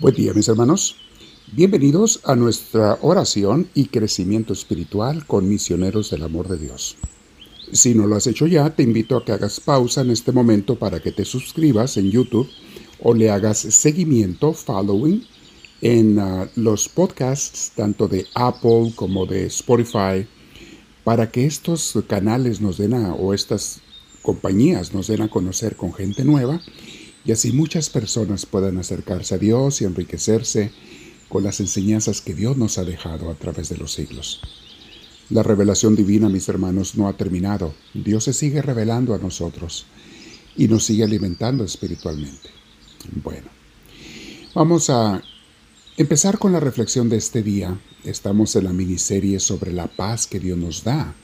Buen día mis hermanos. Bienvenidos a nuestra oración y crecimiento espiritual con misioneros del amor de Dios. Si no lo has hecho ya, te invito a que hagas pausa en este momento para que te suscribas en YouTube o le hagas seguimiento, following, en ah, los podcasts tanto de Apple como de Spotify, para que estos canales nos den o estas compañías nos den a conocer con gente nueva y así muchas personas puedan acercarse a Dios y enriquecerse con las enseñanzas que Dios nos ha dejado a través de los siglos. La revelación divina, mis hermanos, no ha terminado. Dios se sigue revelando a nosotros y nos sigue alimentando espiritualmente. Bueno, vamos a empezar con la reflexión de este día. Estamos en la miniserie sobre la paz que Dios nos da.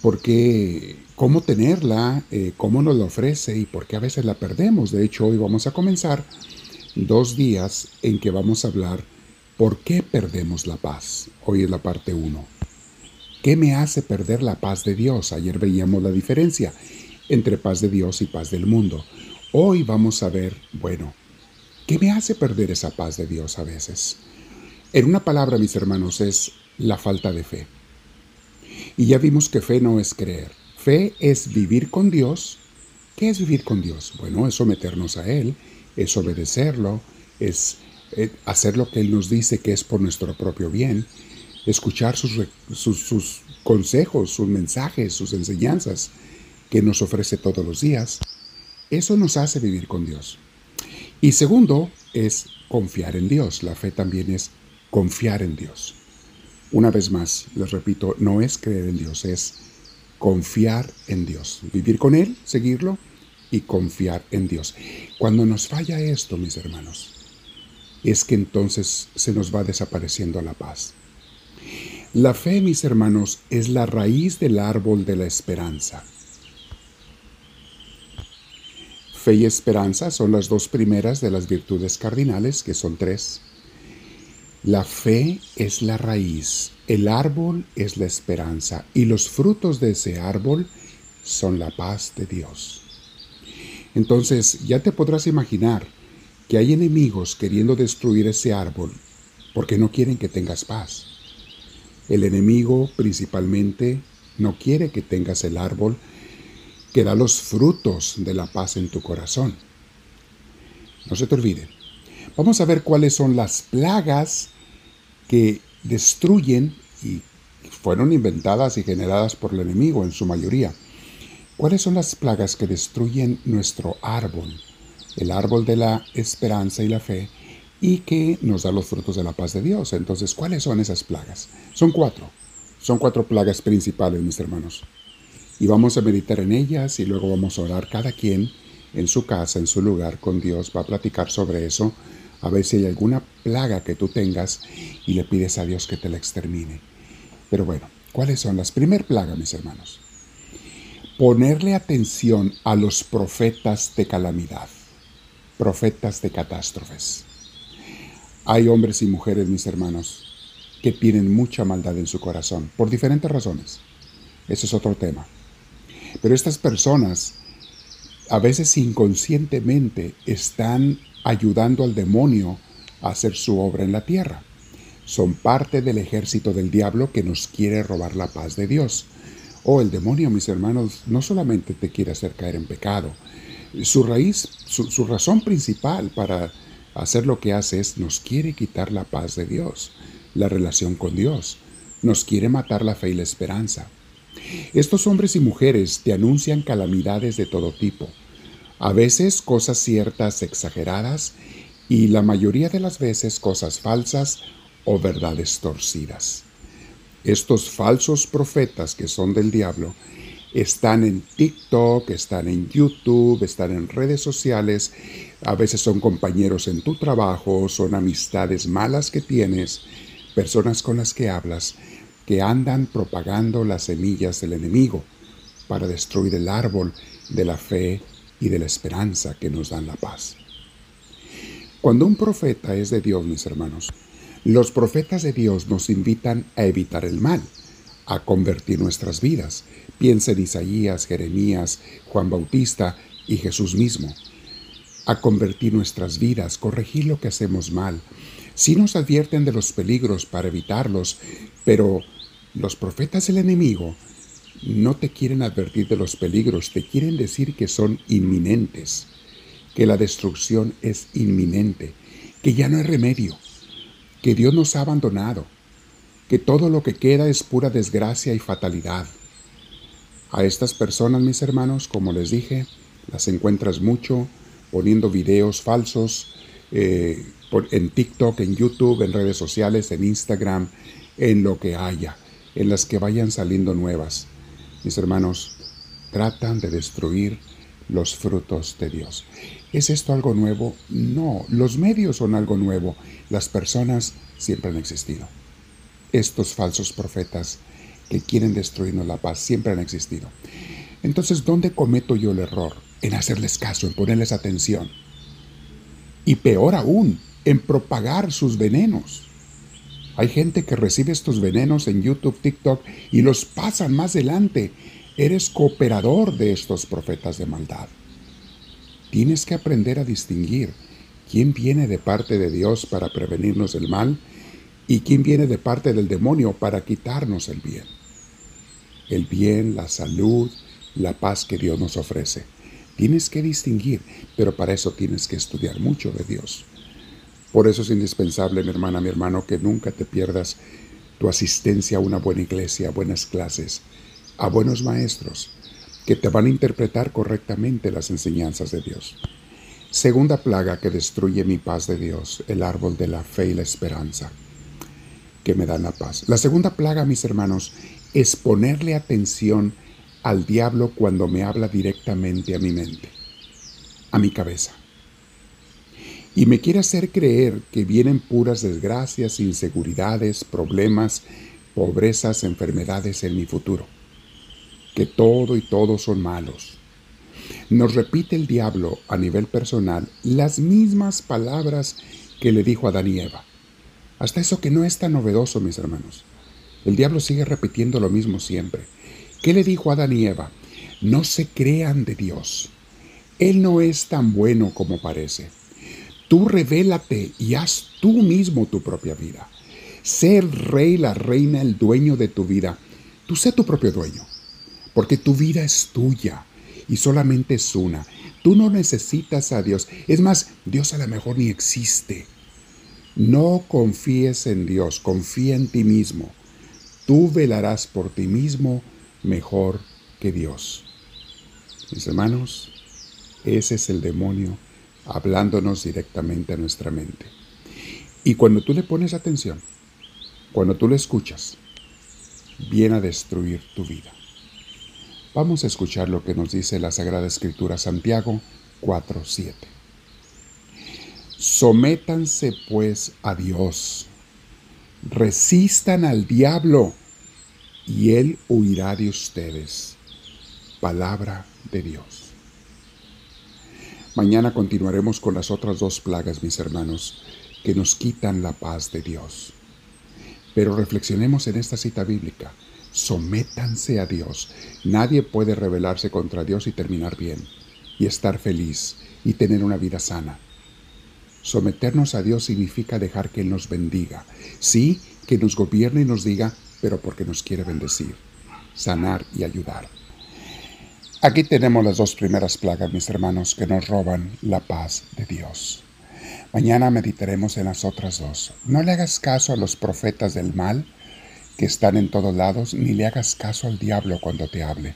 Porque cómo tenerla, eh, cómo nos la ofrece y por qué a veces la perdemos. De hecho, hoy vamos a comenzar dos días en que vamos a hablar por qué perdemos la paz. Hoy es la parte 1. ¿Qué me hace perder la paz de Dios? Ayer veíamos la diferencia entre paz de Dios y paz del mundo. Hoy vamos a ver, bueno, ¿qué me hace perder esa paz de Dios a veces? En una palabra, mis hermanos, es la falta de fe. Y ya vimos que fe no es creer. Fe es vivir con Dios. ¿Qué es vivir con Dios? Bueno, es someternos a Él, es obedecerlo, es eh, hacer lo que Él nos dice que es por nuestro propio bien, escuchar sus, consejos, sus mensajes, sus enseñanzas que nos ofrece todos los días. Eso nos hace vivir con Dios. Y segundo es confiar en Dios. La fe también es confiar en Dios. Una vez más, les repito, no es creer en Dios, es confiar en Dios, vivir con Él, seguirlo y confiar en Dios. Cuando nos falla esto, mis hermanos, es que entonces se nos va desapareciendo la paz. La fe, mis hermanos, es la raíz del árbol de la esperanza. Fe y esperanza son las dos primeras de las virtudes cardinales, que son tres. La fe es la raíz, el árbol es la esperanza y los frutos de ese árbol son la paz de Dios. Entonces ya te podrás imaginar que hay enemigos queriendo destruir ese árbol porque no quieren que tengas paz. El enemigo principalmente no quiere que tengas el árbol que da los frutos de la paz en tu corazón. No se te olvide, Vamos a ver cuáles son las plagas que destruyen y fueron inventadas y generadas por el enemigo en su mayoría. ¿Cuáles son las plagas que destruyen nuestro árbol, el árbol de la esperanza y la fe, y que nos da los frutos de la paz de Dios? Entonces, ¿cuáles son esas plagas? Son cuatro. Son cuatro plagas principales, mis hermanos. Y vamos a meditar en ellas y luego vamos a orar cada quien en su casa, en su lugar con Dios, va a platicar sobre eso a ver si hay alguna plaga que tú tengas y le pides a Dios que te la extermine. Pero bueno, ¿cuáles son las primer plagas, mis hermanos? Ponerle atención a los profetas de calamidad, profetas de catástrofes. Hay hombres y mujeres, mis hermanos, que tienen mucha maldad en su corazón, por diferentes razones. Ese es otro tema. Pero estas personas, a veces inconscientemente, están ayudando al demonio a hacer su obra en la tierra. Son parte del ejército del diablo que nos quiere robar la paz de Dios. Oh, el demonio, mis hermanos, no solamente te quiere hacer caer en pecado. Su raíz, su, su razón principal para hacer lo que hace es nos quiere quitar la paz de Dios, la relación con Dios. Nos quiere matar la fe y la esperanza. Estos hombres y mujeres te anuncian calamidades de todo tipo a veces cosas ciertas exageradas y la mayoría de las veces cosas falsas o verdades torcidas. Estos falsos profetas que son del diablo están en TikTok, están en YouTube, están en redes sociales, a veces son compañeros en tu trabajo, son amistades malas que tienes, personas con las que hablas, que andan propagando las semillas del enemigo para destruir el árbol de la fe y de la esperanza que nos dan la paz. Cuando un profeta es de Dios, mis hermanos, los profetas de Dios nos invitan a evitar el mal, a convertir nuestras vidas. Piensa en Isaías, Jeremías, Juan Bautista y Jesús mismo. a convertir nuestras vidas, corregir lo que hacemos mal. Sí nos advierten de los peligros para evitarlos, pero los profetas del enemigo no te quieren advertir de los peligros, te quieren decir que son inminentes, que la destrucción es inminente, que ya no hay remedio, que Dios nos ha abandonado, que todo lo que queda es pura desgracia y fatalidad. A estas personas, mis hermanos, como les dije, las encuentras mucho poniendo videos falsos eh, en TikTok, en YouTube, en redes sociales, en Instagram, en lo que haya, en las que vayan saliendo nuevas. Mis hermanos, tratan de destruir los frutos de Dios. ¿Es esto algo nuevo? No, los medios son algo nuevo. Las personas siempre han existido. Estos falsos profetas que quieren destruirnos la paz siempre han existido. Entonces, ¿dónde cometo yo el error? En hacerles caso, en ponerles atención. Y peor aún, en propagar sus venenos. Hay gente que recibe estos venenos en YouTube, TikTok y los pasan más adelante. Eres cooperador de estos profetas de maldad. Tienes que aprender a distinguir quién viene de parte de Dios para prevenirnos del mal y quién viene de parte del demonio para quitarnos el bien el bien, la salud, la paz que Dios nos ofrece. Tienes que distinguir, pero para eso tienes que estudiar mucho de Dios. Por eso es indispensable, mi hermana, mi hermano, que nunca te pierdas tu asistencia a una buena iglesia, a buenas clases, a buenos maestros, que te van a interpretar correctamente las enseñanzas de Dios. Segunda plaga que destruye mi paz de Dios, el árbol de la fe y la esperanza, que me dan la paz. La segunda plaga, mis hermanos, es ponerle atención al diablo cuando me habla directamente a mi mente, a mi cabeza. Y me quiere hacer creer que vienen puras desgracias, inseguridades, problemas, pobrezas, enfermedades en mi futuro. Que todo y todos son malos. Nos repite el diablo a nivel personal las mismas palabras que le dijo a Adán y Eva. Hasta eso que no es tan novedoso, mis hermanos. El diablo sigue repitiendo lo mismo siempre. ¿Qué le dijo a Adán y Eva? No se crean de Dios. Él no es tan bueno como parece. Tú revélate y haz tú mismo tu propia vida. Sé el rey, la reina, el dueño de tu vida. Tú sé tu propio dueño. Porque tu vida es tuya y solamente es una. Tú no necesitas a Dios. Es más, Dios a lo mejor ni existe. No confíes en Dios, confía en ti mismo. Tú velarás por ti mismo mejor que Dios. Mis hermanos, ese es el demonio hablándonos directamente a nuestra mente. Y cuando tú le pones atención, cuando tú le escuchas, viene a destruir tu vida. Vamos a escuchar lo que nos dice la Sagrada Escritura Santiago 4:7. Sométanse pues a Dios Resistan al diablo y él huirá de ustedes. Palabra de Dios. Mañana continuaremos con las otras dos plagas, mis hermanos, que nos quitan la paz de Dios. Pero reflexionemos en esta cita bíblica. Sométanse a Dios. Nadie puede rebelarse contra Dios y terminar bien, y estar feliz, y tener una vida sana. Someternos a Dios significa dejar que Él nos bendiga. Sí, que nos gobierne y nos diga, pero porque nos quiere bendecir, sanar y ayudar. Aquí tenemos las dos primeras plagas, mis hermanos, que nos roban la paz de Dios. Mañana meditaremos en las otras dos. No le hagas caso a los profetas del mal que están en todos lados, ni le hagas caso al diablo cuando te hable.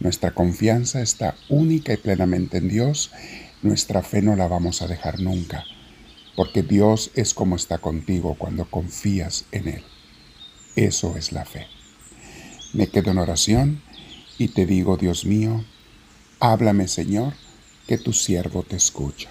Nuestra confianza está única y plenamente en Dios. Nuestra fe no la vamos a dejar nunca porque Dios es como está contigo cuando confías en Él. Eso es la fe. Me quedo en oración y te digo, Dios mío, háblame Señor, que tu siervo te escucha.